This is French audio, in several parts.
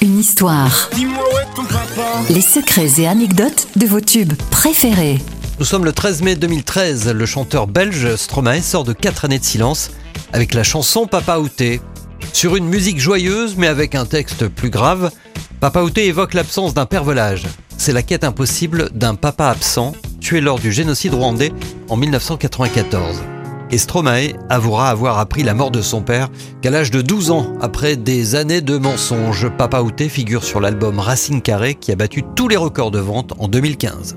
Une histoire. Les secrets et anecdotes de vos tubes préférés. Nous sommes le 13 mai 2013. Le chanteur belge Stromae sort de 4 années de silence avec la chanson Papa Outé. Sur une musique joyeuse mais avec un texte plus grave, Papa Outé évoque l'absence d'un père volage. C'est la quête impossible d'un papa absent tué lors du génocide rwandais en 1994 et avouera avoir appris la mort de son père qu'à l'âge de 12 ans, après des années de mensonges. Papa Outé figure sur l'album Racine Carré qui a battu tous les records de vente en 2015.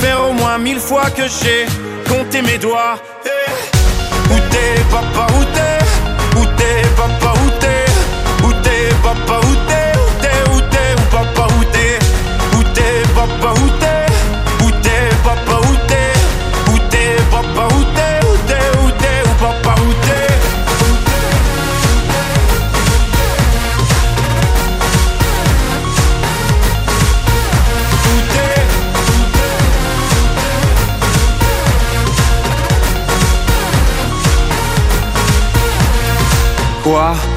faire au moins mille fois que j'ai compté mes doigts. Eh. Où papa,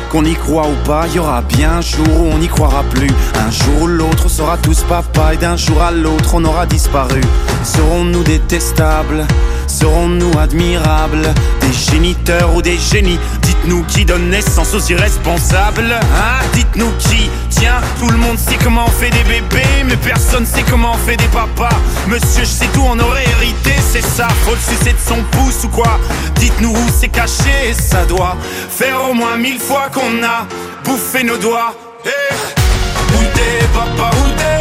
Qu'on y croit ou pas, il y aura bien un jour où on n'y croira plus. Un jour ou l'autre, on sera tous papa et d'un jour à l'autre, on aura disparu. Serons-nous détestables Serons-nous admirables Des géniteurs ou des génies Dites-nous qui donne naissance aux irresponsables Hein Dites-nous qui Tiens, tout le monde sait comment on fait des bébés Mais personne sait comment on fait des papas Monsieur, je sais tout, on aurait hérité, ça Faut le sucer de son pouce ou quoi. Dites-nous où c'est caché, ça doit Faire au moins mille fois qu'on a bouffé nos doigts. Hey Où t'es, papa, où t'es?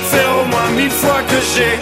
faire au moins mille fois que j'ai